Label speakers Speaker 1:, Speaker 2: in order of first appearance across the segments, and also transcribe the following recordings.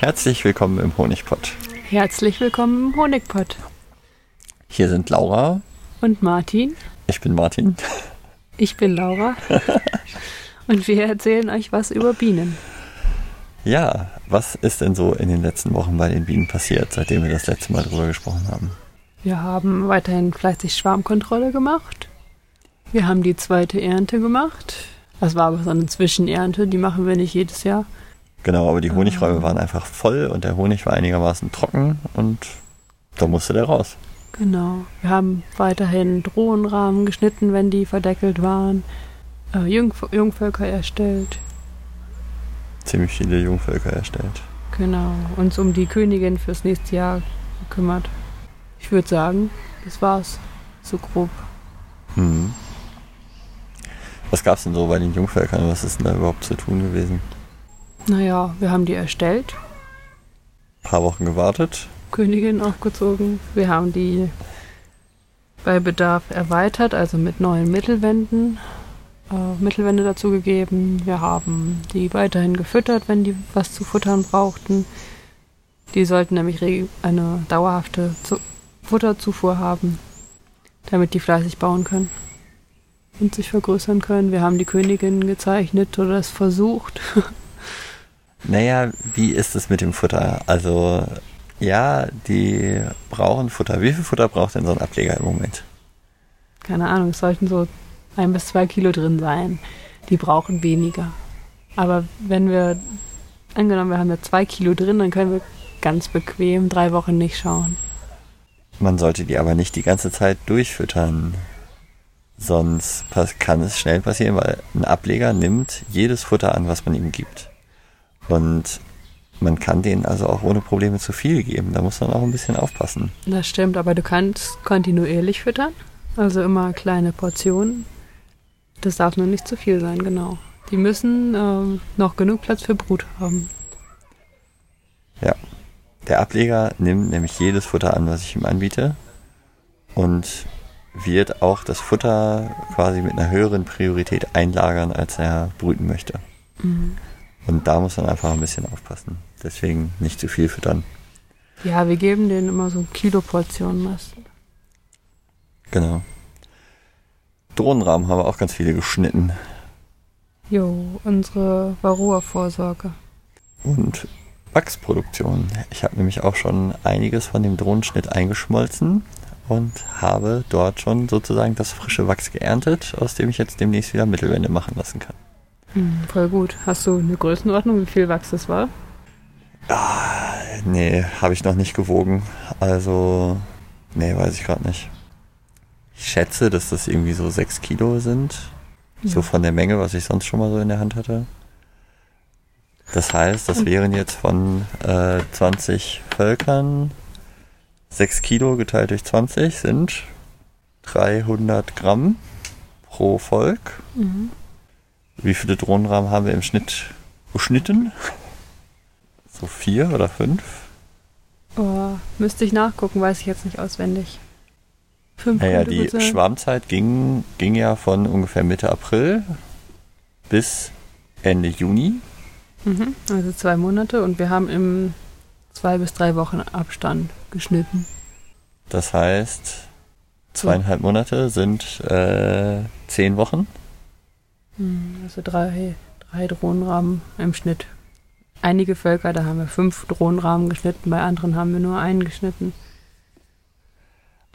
Speaker 1: Herzlich willkommen im Honigpott.
Speaker 2: Herzlich willkommen im Honigpott.
Speaker 1: Hier sind Laura.
Speaker 2: Und Martin.
Speaker 1: Ich bin Martin.
Speaker 2: Ich bin Laura. Und wir erzählen euch was über Bienen.
Speaker 1: Ja, was ist denn so in den letzten Wochen bei den Bienen passiert, seitdem wir das letzte Mal drüber gesprochen haben?
Speaker 2: Wir haben weiterhin fleißig Schwarmkontrolle gemacht. Wir haben die zweite Ernte gemacht. Das war aber so eine Zwischenernte, die machen wir nicht jedes Jahr.
Speaker 1: Genau, aber die Honigräume waren einfach voll und der Honig war einigermaßen trocken und da musste der raus.
Speaker 2: Genau. Wir haben weiterhin Drohnenrahmen geschnitten, wenn die verdeckelt waren, äh, Jungv Jungvölker erstellt.
Speaker 1: Ziemlich viele Jungvölker erstellt.
Speaker 2: Genau. Uns um die Königin fürs nächste Jahr gekümmert. Ich würde sagen, das war's. So grob.
Speaker 1: Hm. Was gab's denn so bei den Jungvölkern? Was ist denn da überhaupt zu tun gewesen?
Speaker 2: Naja, wir haben die erstellt.
Speaker 1: Ein paar Wochen gewartet.
Speaker 2: Königin aufgezogen. Wir haben die bei Bedarf erweitert, also mit neuen Mittelwänden. Äh, Mittelwände dazugegeben. Wir haben die weiterhin gefüttert, wenn die was zu futtern brauchten. Die sollten nämlich eine dauerhafte zu Futterzufuhr haben, damit die fleißig bauen können und sich vergrößern können. Wir haben die Königin gezeichnet oder es versucht.
Speaker 1: Naja, wie ist es mit dem Futter? Also, ja, die brauchen Futter. Wie viel Futter braucht denn so ein Ableger im Moment?
Speaker 2: Keine Ahnung, es sollten so ein bis zwei Kilo drin sein. Die brauchen weniger. Aber wenn wir, angenommen, wir haben ja zwei Kilo drin, dann können wir ganz bequem drei Wochen nicht schauen.
Speaker 1: Man sollte die aber nicht die ganze Zeit durchfüttern. Sonst kann es schnell passieren, weil ein Ableger nimmt jedes Futter an, was man ihm gibt. Und man kann denen also auch ohne Probleme zu viel geben. Da muss man auch ein bisschen aufpassen.
Speaker 2: Das stimmt, aber du kannst kontinuierlich füttern. Also immer kleine Portionen. Das darf nur nicht zu viel sein, genau. Die müssen ähm, noch genug Platz für Brut haben.
Speaker 1: Ja. Der Ableger nimmt nämlich jedes Futter an, was ich ihm anbiete. Und wird auch das Futter quasi mit einer höheren Priorität einlagern, als er brüten möchte. Mhm. Und da muss man einfach ein bisschen aufpassen. Deswegen nicht zu viel füttern.
Speaker 2: Ja, wir geben denen immer so Kilo-Portionen meist.
Speaker 1: Genau. Drohnenrahmen haben wir auch ganz viele geschnitten.
Speaker 2: Jo, unsere Varroa-Vorsorge.
Speaker 1: Und Wachsproduktion. Ich habe nämlich auch schon einiges von dem Drohnenschnitt eingeschmolzen und habe dort schon sozusagen das frische Wachs geerntet, aus dem ich jetzt demnächst wieder Mittelwände machen lassen kann.
Speaker 2: Hm, voll gut. Hast du eine Größenordnung, wie viel Wachs das war?
Speaker 1: Ah, nee, habe ich noch nicht gewogen. Also, nee, weiß ich gerade nicht. Ich schätze, dass das irgendwie so 6 Kilo sind. Ja. So von der Menge, was ich sonst schon mal so in der Hand hatte. Das heißt, das wären jetzt von äh, 20 Völkern 6 Kilo geteilt durch 20 sind 300 Gramm pro Volk. Mhm. Wie viele Drohnenrahmen haben wir im Schnitt geschnitten? So vier oder fünf?
Speaker 2: Oh, müsste ich nachgucken, weiß ich jetzt nicht auswendig.
Speaker 1: Fünf naja, die Schwarmzeit ging, ging ja von ungefähr Mitte April bis Ende Juni.
Speaker 2: Mhm, also zwei Monate und wir haben im zwei bis drei Wochen Abstand geschnitten.
Speaker 1: Das heißt, zweieinhalb Monate sind äh, zehn Wochen.
Speaker 2: Hm, also drei, drei Drohnenrahmen im Schnitt. Einige Völker, da haben wir fünf Drohnenrahmen geschnitten, bei anderen haben wir nur einen geschnitten.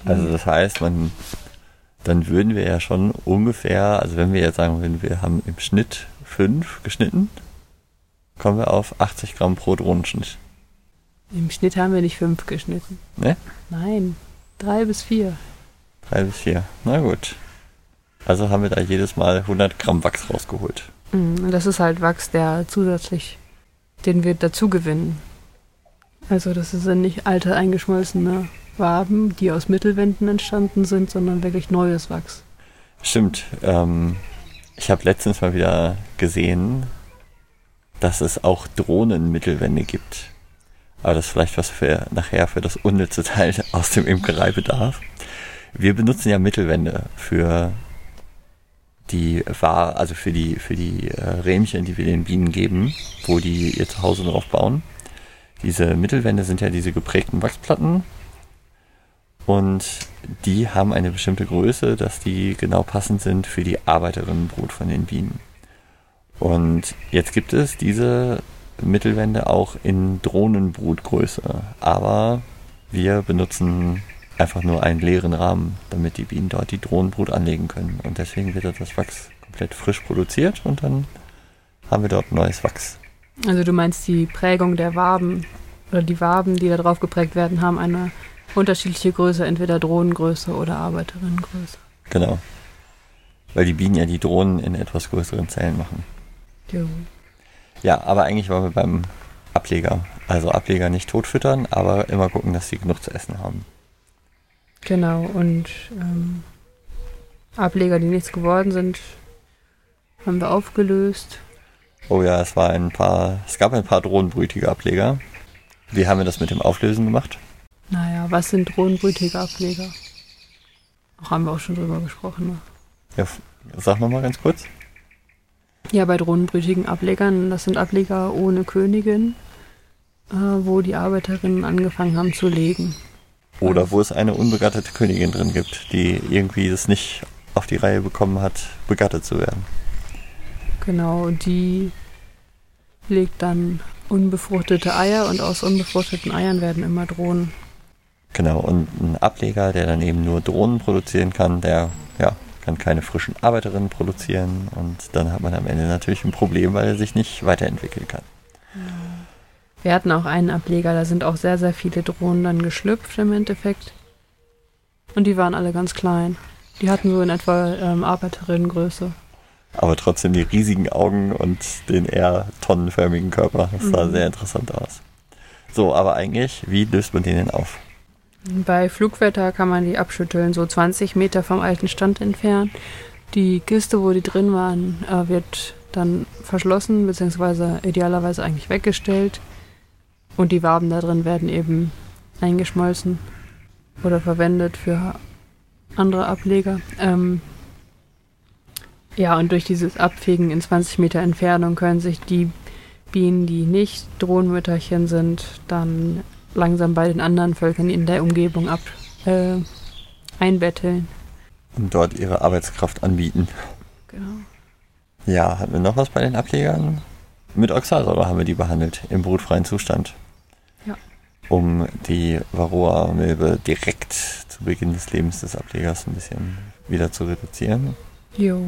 Speaker 1: Also das heißt, man, dann würden wir ja schon ungefähr, also wenn wir jetzt sagen würden, wir haben im Schnitt fünf geschnitten, kommen wir auf 80 Gramm pro Drohnenschnitt.
Speaker 2: Im Schnitt haben wir nicht fünf geschnitten.
Speaker 1: Ne?
Speaker 2: Nein, drei bis vier.
Speaker 1: Drei bis vier, na gut. Also haben wir da jedes Mal 100 Gramm Wachs rausgeholt.
Speaker 2: Mhm, und das ist halt Wachs, der zusätzlich, den wir dazu gewinnen. Also das sind nicht alte eingeschmolzene Waben, die aus Mittelwänden entstanden sind, sondern wirklich neues Wachs.
Speaker 1: Stimmt. Ähm, ich habe letztens mal wieder gesehen, dass es auch Drohnenmittelwände gibt. Aber das ist vielleicht was für nachher für das unnütze Teil aus dem Imkereibedarf. Wir benutzen ja Mittelwände für die war, also für die, für die äh, Rähmchen, die wir den Bienen geben, wo die ihr Zuhause drauf bauen. Diese Mittelwände sind ja diese geprägten Wachsplatten und die haben eine bestimmte Größe, dass die genau passend sind für die Arbeiterinnenbrut von den Bienen. Und jetzt gibt es diese Mittelwände auch in Drohnenbrutgröße, aber wir benutzen einfach nur einen leeren Rahmen, damit die Bienen dort die Drohnenbrut anlegen können. Und deswegen wird das Wachs komplett frisch produziert und dann haben wir dort neues Wachs.
Speaker 2: Also du meinst die Prägung der Waben oder die Waben, die da drauf geprägt werden, haben eine unterschiedliche Größe, entweder Drohnengröße oder Arbeiterinnengröße.
Speaker 1: Genau. Weil die Bienen ja die Drohnen in etwas größeren Zellen machen.
Speaker 2: Jo.
Speaker 1: Ja, aber eigentlich waren wir beim Ableger. Also Ableger nicht totfüttern, aber immer gucken, dass sie genug zu essen haben.
Speaker 2: Genau, und ähm, Ableger, die nichts geworden sind, haben wir aufgelöst.
Speaker 1: Oh ja, es war ein paar, es gab ein paar drohnenbrütige Ableger. Wie haben wir das mit dem Auflösen gemacht?
Speaker 2: Naja, was sind drohnenbrütige Ableger? Auch haben wir auch schon drüber gesprochen. Ne?
Speaker 1: Ja, sag nochmal ganz kurz.
Speaker 2: Ja, bei drohnenbrütigen Ablegern, das sind Ableger ohne Königin, äh, wo die Arbeiterinnen angefangen haben zu legen.
Speaker 1: Oder wo es eine unbegattete Königin drin gibt, die irgendwie das nicht auf die Reihe bekommen hat, begattet zu werden.
Speaker 2: Genau, die legt dann unbefruchtete Eier und aus unbefruchteten Eiern werden immer Drohnen.
Speaker 1: Genau, und ein Ableger, der dann eben nur Drohnen produzieren kann, der ja, kann keine frischen Arbeiterinnen produzieren und dann hat man am Ende natürlich ein Problem, weil er sich nicht weiterentwickeln kann.
Speaker 2: Wir hatten auch einen Ableger, da sind auch sehr, sehr viele Drohnen dann geschlüpft im Endeffekt. Und die waren alle ganz klein. Die hatten so in etwa ähm, Arbeiterinnengröße.
Speaker 1: Aber trotzdem die riesigen Augen und den eher tonnenförmigen Körper. Das sah
Speaker 2: Mhm.
Speaker 1: sehr interessant aus. So, aber eigentlich, wie löst man den denn auf?
Speaker 2: Bei Flugwetter kann man die abschütteln, so 20 Meter vom alten Stand entfernt. Die Kiste, wo die drin waren, äh, wird dann verschlossen, beziehungsweise idealerweise eigentlich weggestellt. Und die Waben da drin werden eben eingeschmolzen oder verwendet für andere Ableger. Ähm, ja, und durch dieses Abfegen in 20 Meter Entfernung können sich die Bienen, die nicht Drohnenmütterchen sind, dann langsam bei den anderen Völkern in der Umgebung ab äh, einbetteln.
Speaker 1: Und dort ihre Arbeitskraft anbieten.
Speaker 2: Genau.
Speaker 1: Ja, hatten wir noch was bei den Ablegern? Mit Oxalsäure haben wir die behandelt, im brutfreien Zustand.
Speaker 2: Ja.
Speaker 1: Um die Varroa-Milbe direkt zu Beginn des Lebens des Ablegers ein bisschen wieder zu reduzieren.
Speaker 2: Jo.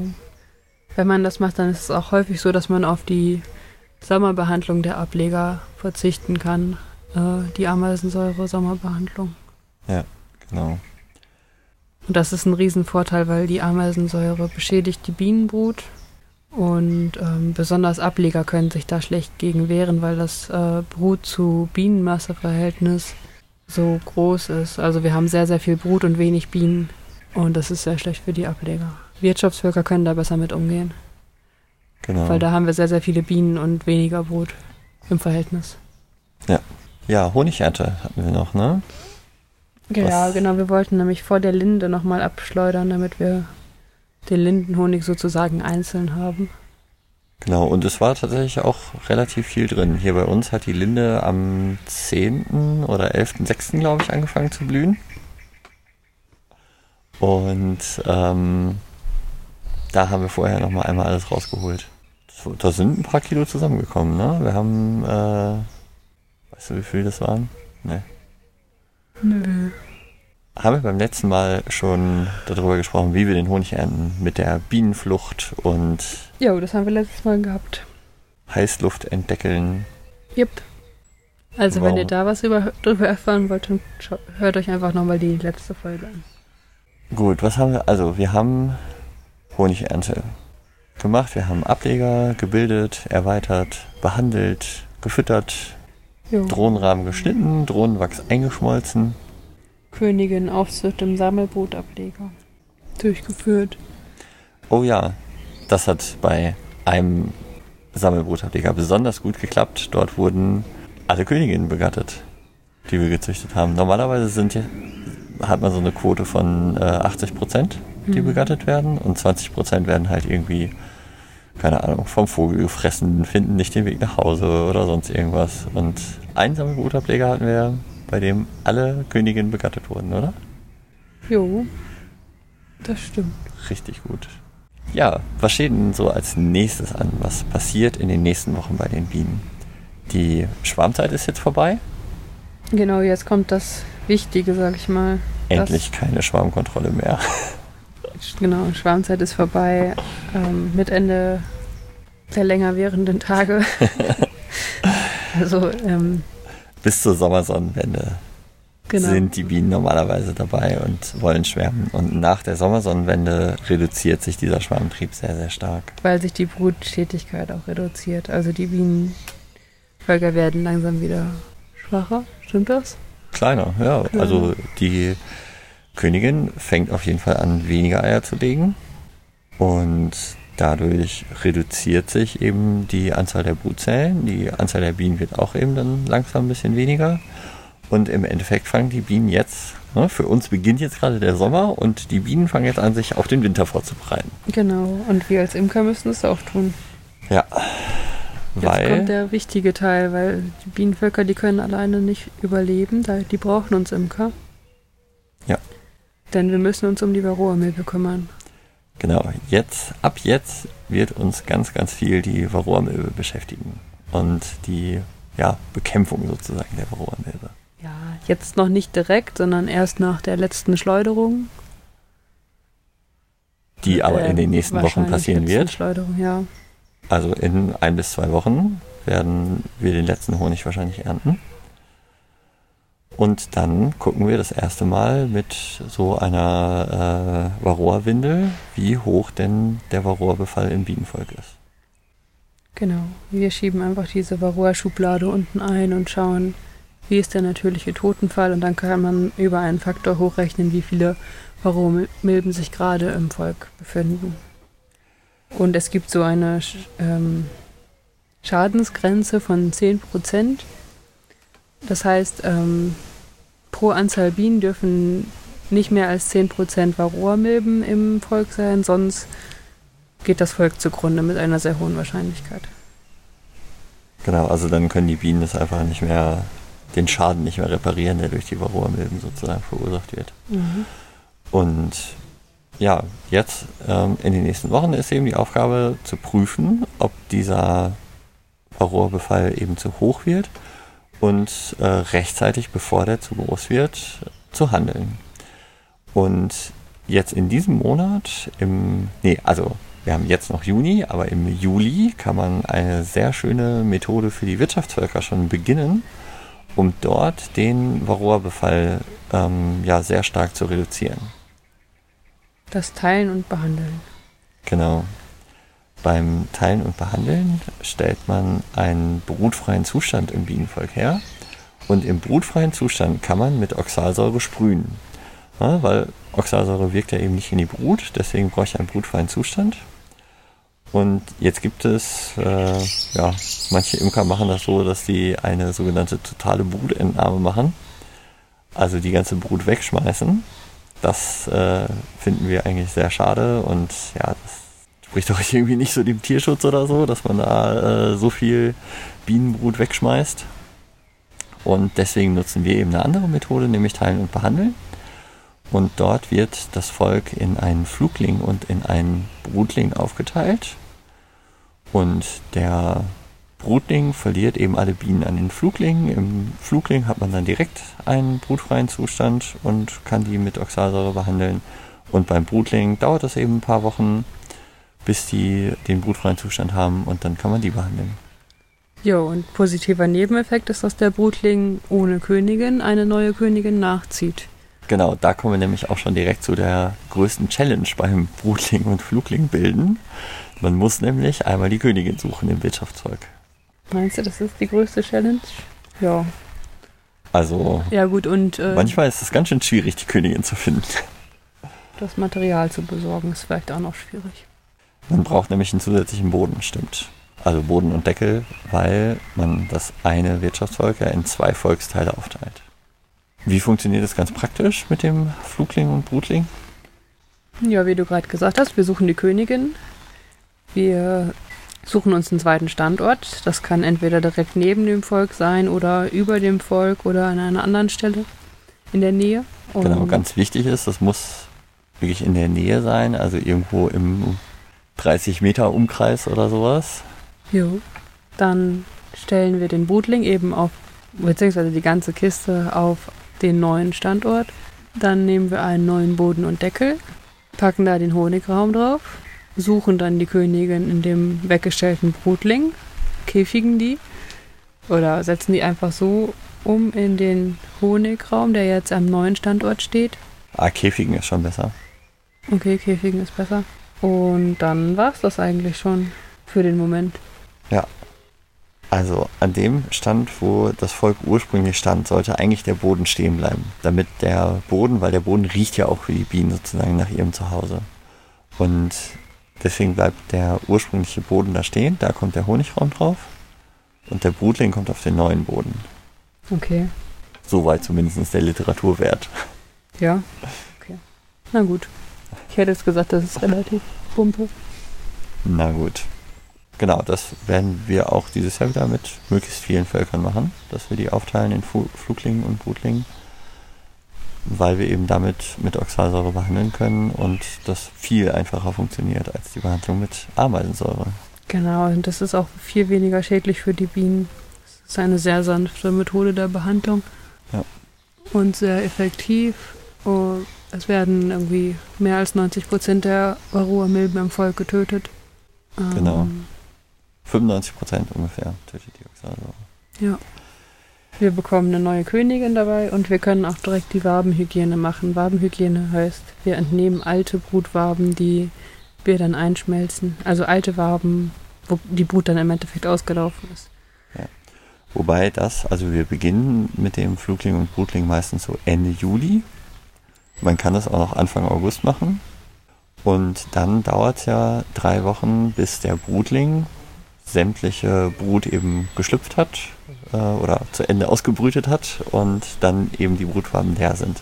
Speaker 2: Wenn man das macht, dann ist es auch häufig so, dass man auf die Sommerbehandlung der Ableger verzichten kann. Äh, die Ameisensäure-Sommerbehandlung.
Speaker 1: Genau.
Speaker 2: Und das ist ein Riesenvorteil, weil die Ameisensäure beschädigt die Bienenbrut. Und ähm, besonders Ableger können sich da schlecht gegen wehren, weil das äh, Brut zu Bienenmasseverhältnis so groß ist. Also wir haben sehr, sehr viel Brut und wenig Bienen. Und das ist sehr schlecht für die Ableger. Wirtschaftsvölker können da besser mit umgehen,
Speaker 1: genau.
Speaker 2: weil da haben wir sehr, sehr viele Bienen und weniger Brut im Verhältnis.
Speaker 1: Ja, Honigernte hatten wir noch, ne?
Speaker 2: Ja,
Speaker 1: Was-
Speaker 2: genau. Wir wollten nämlich vor der Linde nochmal abschleudern, damit wir den Lindenhonig sozusagen einzeln haben.
Speaker 1: Genau, und es war tatsächlich auch relativ viel drin. Hier bei uns hat die Linde am 10. oder 11.6. glaube ich angefangen zu blühen. Und ähm, da haben wir vorher nochmal einmal alles rausgeholt. Da sind ein paar Kilo zusammengekommen, ne? Wir haben, äh, weißt du wie viel das waren? Ne.
Speaker 2: Nö.
Speaker 1: Haben wir beim letzten Mal schon darüber gesprochen, wie wir den Honig ernten mit der Bienenflucht und
Speaker 2: Jo, das haben wir letztes Mal gehabt.
Speaker 1: Heißluft entdeckeln.
Speaker 2: Yep. Also wenn
Speaker 1: Wow.
Speaker 2: ihr da was über, drüber erfahren wollt, dann hört euch einfach nochmal die letzte Folge an.
Speaker 1: Gut, was haben wir? Also, wir haben Honigernte gemacht, wir haben Ableger gebildet, erweitert, behandelt, gefüttert,
Speaker 2: Jo.
Speaker 1: Drohnenrahmen geschnitten, Drohnenwachs eingeschmolzen.
Speaker 2: Königin Aufzucht im Sammelbootableger. Durchgeführt.
Speaker 1: Oh ja, das hat bei einem Sammelbrutableger besonders gut geklappt. Dort wurden alle Königinnen begattet, die wir gezüchtet haben. Normalerweise sind ja, hat man so eine Quote von äh, 80 Prozent, die
Speaker 2: Mhm.
Speaker 1: begattet werden und 20 Prozent werden halt irgendwie keine Ahnung, vom Vogel gefressen, finden nicht den Weg nach Hause oder sonst irgendwas. Und einen Sammelbrutableger hatten wir, bei dem alle Königinnen begattet wurden, oder?
Speaker 2: Jo, das stimmt.
Speaker 1: Richtig gut. Ja, was steht denn so als nächstes an? Was passiert in den nächsten Wochen bei den Bienen? Die Schwarmzeit ist jetzt vorbei.
Speaker 2: Genau, jetzt kommt das Wichtige, sag ich mal.
Speaker 1: Endlich keine Schwarmkontrolle mehr.
Speaker 2: Genau, Schwarmzeit ist vorbei. Ähm, mit Ende der länger währenden Tage. also ähm,
Speaker 1: bis zur Sommersonnenwende genau. sind die Bienen normalerweise dabei und wollen schwärmen. Und nach der Sommersonnenwende reduziert sich dieser Schwarmtrieb sehr, sehr stark.
Speaker 2: Weil sich die Bruttätigkeit auch reduziert. Also die Bienenvölker werden langsam wieder schwacher. Stimmt das?
Speaker 1: Kleiner, ja. Kleiner. Also die Königin fängt auf jeden Fall an, weniger Eier zu legen. Und dadurch reduziert sich eben die Anzahl der Brutzellen. Die Anzahl der Bienen wird auch eben dann langsam ein bisschen weniger. Und im Endeffekt fangen die Bienen jetzt, ne, für uns beginnt jetzt gerade der Sommer und die Bienen fangen jetzt an, sich auf den Winter vorzubereiten.
Speaker 2: Genau, und wir als Imker müssen es auch tun.
Speaker 1: Ja.
Speaker 2: Weil jetzt kommt der wichtige Teil, weil die Bienenvölker, die können alleine nicht überleben, die brauchen uns Imker.
Speaker 1: Ja.
Speaker 2: Denn wir müssen uns um die Varroa-Milbe kümmern.
Speaker 1: Genau, jetzt, ab jetzt wird uns ganz, ganz viel die Varroa-Milbe beschäftigen. Und die ja, Bekämpfung sozusagen der Varroa-Milbe.
Speaker 2: Ja, jetzt noch nicht direkt, sondern erst nach der letzten Schleuderung.
Speaker 1: Die aber äh, in den nächsten Wochen passieren wird.
Speaker 2: Schleuderung, ja.
Speaker 1: Also in ein bis zwei Wochen werden wir den letzten Honig wahrscheinlich ernten. Und dann gucken wir das erste Mal mit so einer äh, Varroa-Windel, wie hoch denn der Varroa-Befall im Bienenvolk ist.
Speaker 2: Genau, wir schieben einfach diese Varroa-Schublade unten ein und schauen, wie ist der natürliche Totenfall und dann kann man über einen Faktor hochrechnen, wie viele Varroa-Milben sich gerade im Volk befinden. Und es gibt so eine ähm, Schadensgrenze von 10 Prozent. Das heißt, ähm, pro Anzahl Bienen dürfen nicht mehr als 10% Varroa-Milben im Volk sein, sonst geht das Volk zugrunde mit einer sehr hohen Wahrscheinlichkeit.
Speaker 1: Genau, also dann können die Bienen das einfach nicht mehr, den Schaden nicht mehr reparieren, der durch die Varroa-Milben sozusagen verursacht wird. Mhm. Und ja, jetzt ähm, in den nächsten Wochen ist eben die Aufgabe zu prüfen, ob dieser Varroa-Befall eben zu hoch wird und äh, rechtzeitig, bevor der zu groß wird, zu handeln. Und jetzt in diesem Monat, im, nee, also wir haben jetzt noch Juni, aber im Juli kann man eine sehr schöne Methode für die Wirtschaftsvölker schon beginnen, um dort den Varroa-Befall ähm, ja, sehr stark zu reduzieren.
Speaker 2: Das Teilen und Behandeln.
Speaker 1: Genau. Beim Teilen und Behandeln stellt man einen brutfreien Zustand im Bienenvolk her. Und im brutfreien Zustand kann man mit Oxalsäure sprühen. Ja, weil Oxalsäure wirkt ja eben nicht in die Brut, deswegen brauche ich einen brutfreien Zustand. Und jetzt gibt es, äh, ja, manche Imker machen das so, dass sie eine sogenannte totale Brutentnahme machen. Also die ganze Brut wegschmeißen. Das äh, finden wir eigentlich sehr schade und ja, das spricht doch irgendwie nicht so dem Tierschutz oder so, dass man da äh, so viel Bienenbrut wegschmeißt. Und deswegen nutzen wir eben eine andere Methode, nämlich teilen und behandeln. Und dort wird das Volk in einen Flugling und in einen Brutling aufgeteilt. Und der Brutling verliert eben alle Bienen an den Flugling. Im Flugling hat man dann direkt einen brutfreien Zustand und kann die mit Oxalsäure behandeln. Und beim Brutling dauert das eben ein paar Wochen, bis die den brutfreien Zustand haben und dann kann man die behandeln.
Speaker 2: Ja, und positiver Nebeneffekt ist, dass der Brutling ohne Königin eine neue Königin nachzieht.
Speaker 1: Genau, da kommen wir nämlich auch schon direkt zu der größten Challenge beim Brutling und Flugling bilden. Man muss nämlich einmal die Königin suchen im Wirtschaftsvolk.
Speaker 2: Meinst du, das ist die größte Challenge? Ja.
Speaker 1: Also.
Speaker 2: Ja, gut, und.
Speaker 1: Äh, manchmal ist es ganz schön schwierig, die Königin zu finden.
Speaker 2: Das Material zu besorgen ist vielleicht auch noch schwierig.
Speaker 1: Man braucht nämlich einen zusätzlichen Boden, stimmt. Also Boden und Deckel, weil man das eine Wirtschaftsvolk ja in zwei Volksteile aufteilt. Wie funktioniert das ganz praktisch mit dem Flugling und Brutling?
Speaker 2: Ja, wie du gerade gesagt hast, wir suchen die Königin. Wir suchen uns einen zweiten Standort. Das kann entweder direkt neben dem Volk sein oder über dem Volk oder an einer anderen Stelle in der Nähe.
Speaker 1: Genau, ganz wichtig ist, das muss wirklich in der Nähe sein, also irgendwo im 30 Meter Umkreis oder sowas.
Speaker 2: Jo. Dann stellen wir den Brutling eben auf, beziehungsweise die ganze Kiste auf den neuen Standort. Dann nehmen wir einen neuen Boden und Deckel, packen da den Honigraum drauf, suchen dann die Königin in dem weggestellten Brutling, käfigen die oder setzen die einfach so um in den Honigraum, der jetzt am neuen Standort steht.
Speaker 1: Ah, Käfigen ist schon besser.
Speaker 2: Okay, Käfigen ist besser. Und dann war es das eigentlich schon für den Moment.
Speaker 1: Ja. Also an dem Stand, wo das Volk ursprünglich stand, sollte eigentlich der Boden stehen bleiben. Damit der Boden, weil der Boden riecht ja auch für die Bienen sozusagen nach ihrem Zuhause. Und deswegen bleibt der ursprüngliche Boden da stehen, da kommt der Honigraum drauf. Und der Brutling kommt auf den neuen Boden.
Speaker 2: Okay.
Speaker 1: Soweit zumindest der Literaturwert.
Speaker 2: Ja. Okay. Na gut. Ich hätte jetzt gesagt, das ist relativ pumpe.
Speaker 1: Na gut. Genau, das werden wir auch dieses Jahr wieder mit möglichst vielen Völkern machen, dass wir die aufteilen in Fu Fluglingen und Brutlingen, weil wir eben damit mit Oxalsäure behandeln können und das viel einfacher funktioniert als die Behandlung mit Ameisensäure.
Speaker 2: Genau, und das ist auch viel weniger schädlich für die Bienen. Es ist eine sehr sanfte Methode der Behandlung.
Speaker 1: Ja.
Speaker 2: Und sehr effektiv. Und es werden irgendwie mehr als 90 Prozent der Varroa-Milben im Volk getötet.
Speaker 1: Genau.
Speaker 2: Ähm,
Speaker 1: 95 Prozent ungefähr tötet die Oxalsäure.
Speaker 2: Ja. Wir bekommen eine neue Königin dabei und wir können auch direkt die Wabenhygiene machen. Wabenhygiene heißt, wir entnehmen alte Brutwaben, die wir dann einschmelzen. Also alte Waben, wo die Brut dann im Endeffekt ausgelaufen ist.
Speaker 1: Wobei das, also wir beginnen mit dem Flugling und Brutling meistens so Ende Juli. Man kann das auch noch Anfang August machen. Und dann dauert es ja drei Wochen, bis der Brutling sämtliche Brut eben geschlüpft hat äh, oder zu Ende ausgebrütet hat und dann eben die Brutwaben leer sind.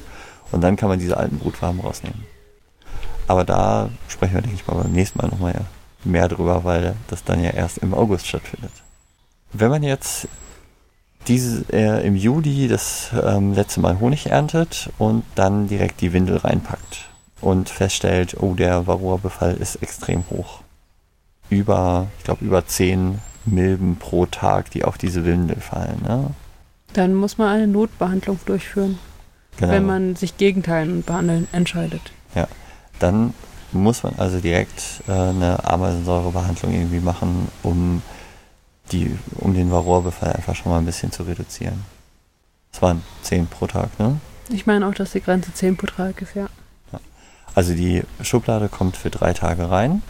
Speaker 1: Und dann kann man diese alten Brutwaben rausnehmen. Aber da sprechen wir, denke ich mal, beim nächsten Mal nochmal mehr drüber, weil das dann ja erst im August stattfindet. Wenn man jetzt diese, äh, im Juli das ähm, letzte Mal Honig erntet und dann direkt die Windel reinpackt und feststellt, oh, der Varroa-Befall ist extrem hoch. Über, ich glaube, über 10 Milben pro Tag, die auf diese Windel fallen. Ne?
Speaker 2: Dann muss man eine Notbehandlung durchführen,
Speaker 1: Genau.
Speaker 2: wenn man sich gegen Teilen und Behandeln entscheidet.
Speaker 1: dann muss man also direkt äh, eine Ameisensäurebehandlung irgendwie machen, um die, um den Varroa-Befall einfach schon mal ein bisschen zu reduzieren. Es waren 10 pro Tag, ne?
Speaker 2: Ich meine auch, dass die Grenze 10 pro Tag ist, ja.
Speaker 1: Also die Schublade kommt für drei Tage rein.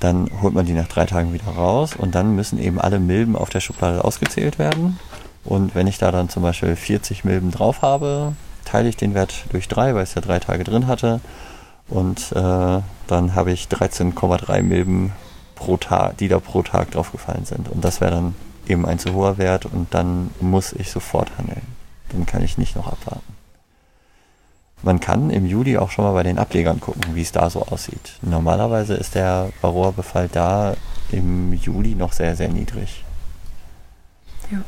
Speaker 1: Dann holt man die nach drei Tagen wieder raus und dann müssen eben alle Milben auf der Schublade ausgezählt werden. Und wenn ich da dann zum Beispiel 40 Milben drauf habe, teile ich den Wert durch drei, weil es ja drei Tage drin hatte. Und äh, dann habe ich 13,3 Milben pro Tag, die da pro Tag draufgefallen sind. Und das wäre dann eben ein zu hoher Wert und dann muss ich sofort handeln. Dann kann ich nicht noch abwarten. Man kann im Juli auch schon mal bei den Ablegern gucken, wie es da so aussieht. Normalerweise ist der Varroa-Befall da im Juli noch sehr, sehr niedrig.
Speaker 2: Ja.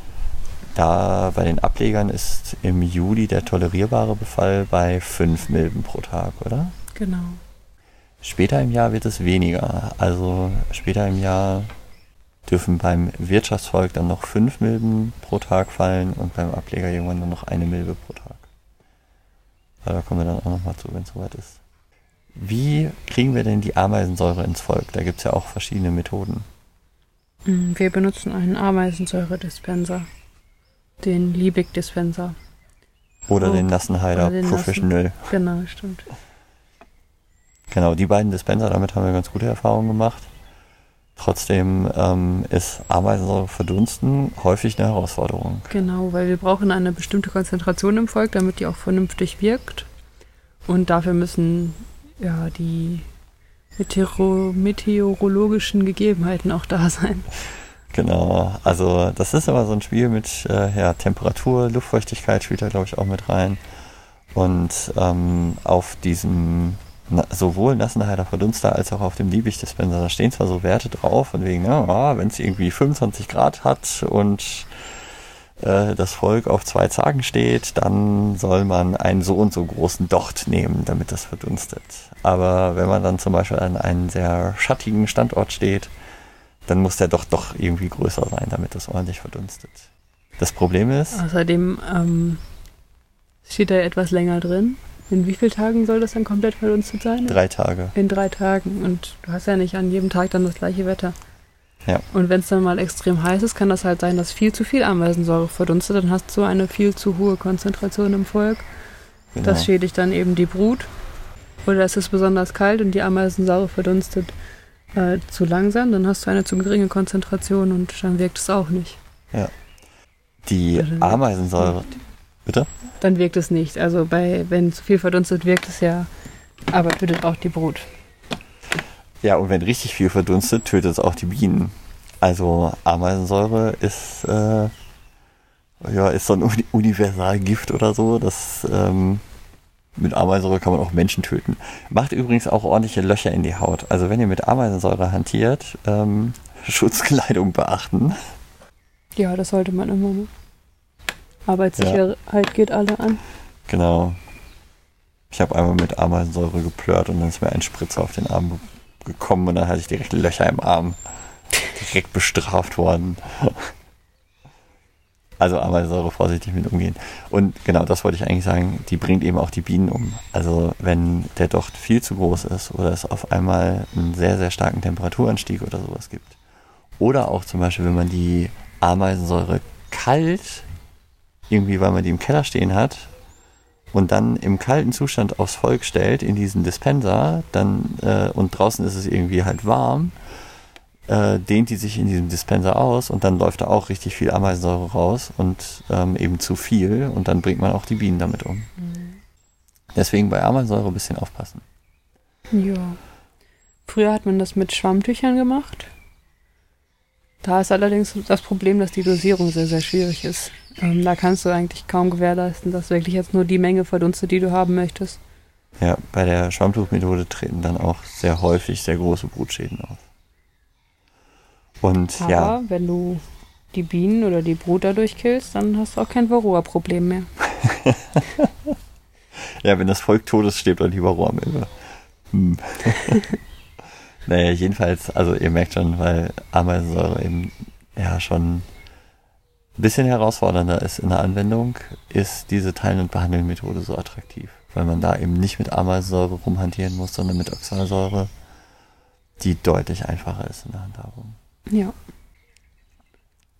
Speaker 1: Da bei den Ablegern ist im Juli der tolerierbare Befall bei 5 Milben pro Tag, oder?
Speaker 2: Genau.
Speaker 1: Später im Jahr wird es weniger. Also später im Jahr dürfen beim Wirtschaftsvolk dann noch 5 Milben pro Tag fallen und beim Ableger irgendwann nur noch eine Milbe pro Tag. Aber da kommen wir dann auch nochmal zu, wenn es soweit ist. Wie kriegen wir denn die Ameisensäure ins Volk? Da gibt es ja auch verschiedene Methoden.
Speaker 2: Mm, Wir benutzen einen Ameisensäure-Dispenser. Den Liebig-Dispenser.
Speaker 1: Oder
Speaker 2: Oh,
Speaker 1: den Nassenheider Professional.
Speaker 2: Genau, stimmt.
Speaker 1: Genau, die beiden Dispenser, damit haben wir ganz gute Erfahrungen gemacht. Trotzdem ähm, ist Ameisensäure verdunsten häufig eine Herausforderung.
Speaker 2: Genau, weil wir brauchen eine bestimmte Konzentration im Volk, damit die auch vernünftig wirkt. Und dafür müssen ja die Meteoro meteorologischen Gegebenheiten auch da sein.
Speaker 1: Genau, also das ist aber so ein Spiel mit äh, ja, Temperatur, Luftfeuchtigkeit spielt da glaube ich auch mit rein. Und ähm, auf diesem na, sowohl Nassenheider Verdunster als auch auf dem Liebig-Dispenser, da stehen zwar so Werte drauf, von wegen, ja, wenn es irgendwie 25 Grad hat und äh, das Volk auf zwei Zagen steht, dann soll man einen so und so großen Docht nehmen, damit das verdunstet. Aber wenn man dann zum Beispiel an einem sehr schattigen Standort steht, dann muss der Docht doch irgendwie größer sein, damit das ordentlich verdunstet. Das Problem ist.
Speaker 2: Außerdem ähm, steht da etwas länger drin. In wie vielen Tagen soll das dann komplett verdunstet sein?
Speaker 1: Drei Tage.
Speaker 2: In drei Tagen. Und du hast ja nicht an jedem Tag dann das gleiche Wetter.
Speaker 1: Ja.
Speaker 2: Und wenn es dann mal extrem heiß ist, kann das halt sein, dass viel zu viel Ameisensäure verdunstet. Dann hast du eine viel zu hohe Konzentration im Volk.
Speaker 1: Genau.
Speaker 2: Das schädigt dann eben die Brut. Oder es ist besonders kalt und die Ameisensäure verdunstet äh, zu langsam. Dann hast du eine zu geringe Konzentration und dann wirkt es auch nicht.
Speaker 1: Die
Speaker 2: Also-
Speaker 1: Ameisensäure. Bitte?
Speaker 2: Dann wirkt es nicht. Also bei, wenn zu viel verdunstet, wirkt es ja, aber tötet auch die Brut.
Speaker 1: Ja, und wenn richtig viel verdunstet, tötet es auch die Bienen. Also Ameisensäure ist, äh, ja, ist so ein Uni Universalgift oder so. Das, ähm, mit Ameisensäure kann man auch Menschen töten. Macht übrigens auch ordentliche Löcher in die Haut. Also wenn ihr mit Ameisensäure hantiert, ähm, Schutzkleidung beachten.
Speaker 2: Ja, das sollte man immer. Ne? Arbeitssicherheit geht alle an.
Speaker 1: Genau. Ich habe einmal mit Ameisensäure geplört und dann ist mir ein Spritzer auf den Arm gekommen und dann hatte ich direkt Löcher im Arm. Direkt bestraft worden. Also Ameisensäure vorsichtig mit umgehen. Und genau, das wollte ich eigentlich sagen, die bringt eben auch die Bienen um. Also wenn der Docht viel zu groß ist oder es auf einmal einen sehr, sehr starken Temperaturanstieg oder sowas gibt. Oder auch zum Beispiel, wenn man die Ameisensäure kalt, irgendwie weil man die im Keller stehen hat, und dann im kalten Zustand aufs Volk stellt, in diesen Dispenser, dann äh, und draußen ist es irgendwie halt warm, äh, dehnt die sich in diesem Dispenser aus und dann läuft da auch richtig viel Ameisensäure raus und ähm, eben zu viel und dann bringt man auch die Bienen damit um. Deswegen bei Ameisensäure ein bisschen aufpassen.
Speaker 2: Ja. Früher hat man das mit Schwammtüchern gemacht. Da ist allerdings das Problem, dass die Dosierung sehr, sehr schwierig ist. Ähm, da kannst du eigentlich kaum gewährleisten, dass wirklich jetzt nur die Menge verdunstet, die du haben möchtest.
Speaker 1: Ja, bei der Schwammtuchmethode treten dann auch sehr häufig sehr große Brutschäden auf. Und
Speaker 2: Aber
Speaker 1: ja,
Speaker 2: wenn du die Bienen oder die Brut dadurch killst, dann hast du auch kein Varroa-Problem mehr.
Speaker 1: Ja, wenn das Volk tot ist, stirbt dann lieber Rohrmilbe. Hm. naja, jedenfalls, also ihr merkt schon, weil Ameisensäure eben ja schon ein bisschen herausfordernder ist in der Anwendung, ist diese Teilen- und Behandeln-Methode so attraktiv. Weil man da eben nicht mit Ameisensäure rumhantieren muss, sondern mit Oxalsäure, die deutlich einfacher ist in der Handhabung.
Speaker 2: Ja.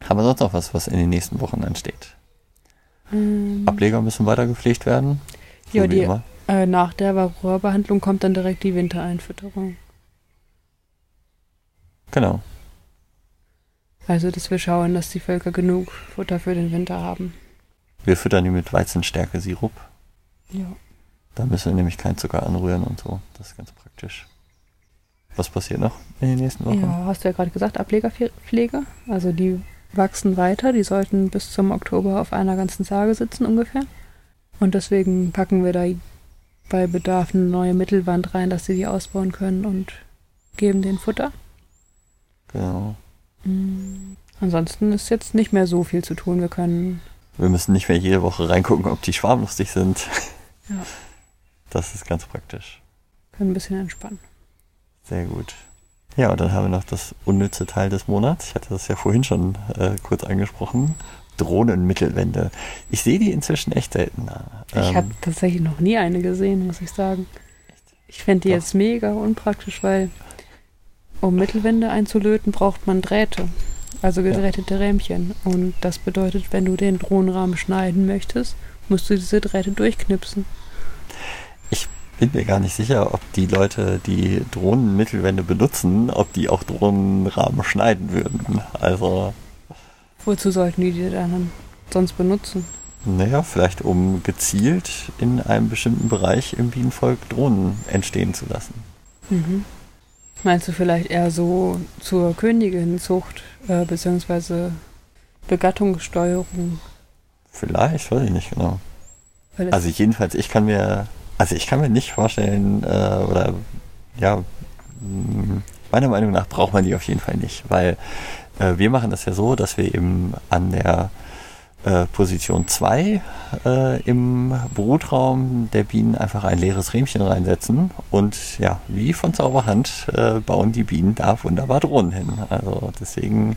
Speaker 1: Haben wir sonst noch was, was in den nächsten Wochen ansteht?
Speaker 2: Ähm,
Speaker 1: Ableger müssen weiter gepflegt werden. So
Speaker 2: Ja, die- äh, nach der Varroa-Behandlung kommt dann direkt die Wintereinfütterung.
Speaker 1: Genau.
Speaker 2: Also, dass wir schauen, dass die Völker genug Futter für den Winter haben.
Speaker 1: Wir füttern die mit Weizenstärke-Sirup.
Speaker 2: Ja.
Speaker 1: Da müssen wir nämlich keinen Zucker anrühren und so. Das ist ganz praktisch. Was passiert noch in den nächsten Wochen?
Speaker 2: Ja, hast du ja gerade gesagt, Ablegerpflege. Also die wachsen weiter, die sollten bis zum Oktober auf einer ganzen Sage sitzen ungefähr. Und deswegen packen wir da bei Bedarf eine neue Mittelwand rein, dass sie die ausbauen können und geben den Futter.
Speaker 1: Genau.
Speaker 2: Mm, Ansonsten ist jetzt nicht mehr so viel zu tun. Wir können,
Speaker 1: Wir müssen nicht mehr jede Woche reingucken, ob die schwarmlustig sind.
Speaker 2: Ja.
Speaker 1: Das ist ganz praktisch.
Speaker 2: können ein bisschen entspannen.
Speaker 1: Sehr gut. Ja, und dann haben wir noch das unnütze Teil des Monats. Ich hatte das ja vorhin schon äh, kurz angesprochen. Drohnenmittelwände. Ich sehe die inzwischen echt seltener.
Speaker 2: Ich
Speaker 1: Ähm,
Speaker 2: habe tatsächlich noch nie eine gesehen, muss ich sagen. Ich fände die
Speaker 1: Doch.
Speaker 2: jetzt mega unpraktisch, weil um Mittelwände einzulöten, braucht man Drähte. Also gedrähtete Rähmchen. Und das bedeutet, wenn du den Drohnenrahmen schneiden möchtest, musst du diese Drähte durchknipsen.
Speaker 1: bin mir gar nicht sicher, ob die Leute, die Drohnenmittelwände benutzen, ob die auch Drohnenrahmen schneiden würden. Also,
Speaker 2: Wozu sollten die die dann sonst benutzen?
Speaker 1: naja, vielleicht um gezielt in einem bestimmten Bereich im Bienenvolk Drohnen entstehen zu lassen.
Speaker 2: Mhm. Meinst du vielleicht eher so zur Königinzucht, äh, beziehungsweise Begattungssteuerung?
Speaker 1: Vielleicht, weiß ich nicht genau. Also jedenfalls, ich kann mir Also ich kann mir nicht vorstellen, äh, oder ja, meiner Meinung nach braucht man die auf jeden Fall nicht, weil äh, wir machen das ja so, dass wir eben an der äh, Position 2 äh, im Brutraum der Bienen einfach ein leeres Rähmchen reinsetzen und ja, wie von Zauberhand äh, bauen die Bienen da wunderbar Drohnen hin. Also deswegen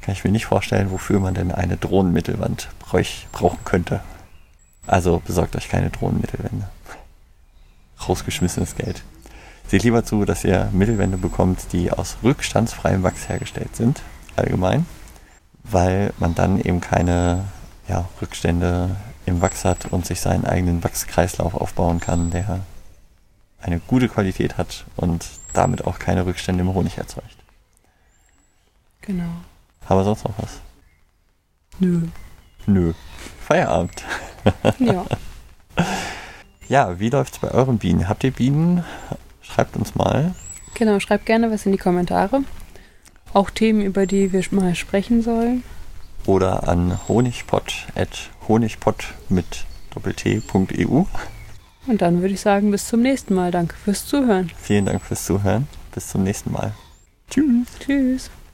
Speaker 1: kann ich mir nicht vorstellen, wofür man denn eine Drohnenmittelwand brauchen könnte. Also besorgt euch keine Drohnenmittelwände. Rausgeschmissenes Geld. Seht lieber zu, dass ihr Mittelwände bekommt, die aus rückstandsfreiem Wachs hergestellt sind, allgemein, weil man dann eben keine ja, Rückstände im Wachs hat und sich seinen eigenen Wachskreislauf aufbauen kann, der eine gute Qualität hat und damit auch keine Rückstände im Honig erzeugt.
Speaker 2: Genau.
Speaker 1: Haben wir sonst noch was?
Speaker 2: Nö.
Speaker 1: Nö. Feierabend.
Speaker 2: Ja.
Speaker 1: ja, wie läuft's bei euren Bienen? Habt ihr Bienen? Schreibt uns mal.
Speaker 2: Genau, schreibt gerne was in die Kommentare. Auch Themen, über die wir mal sprechen sollen.
Speaker 1: Oder an honigpott at honigpott mit doppelt.eu.
Speaker 2: Und dann würde ich sagen, bis zum nächsten Mal. Danke fürs Zuhören.
Speaker 1: Vielen Dank fürs Zuhören. Bis zum nächsten Mal. Tschüss.
Speaker 2: Tschüss.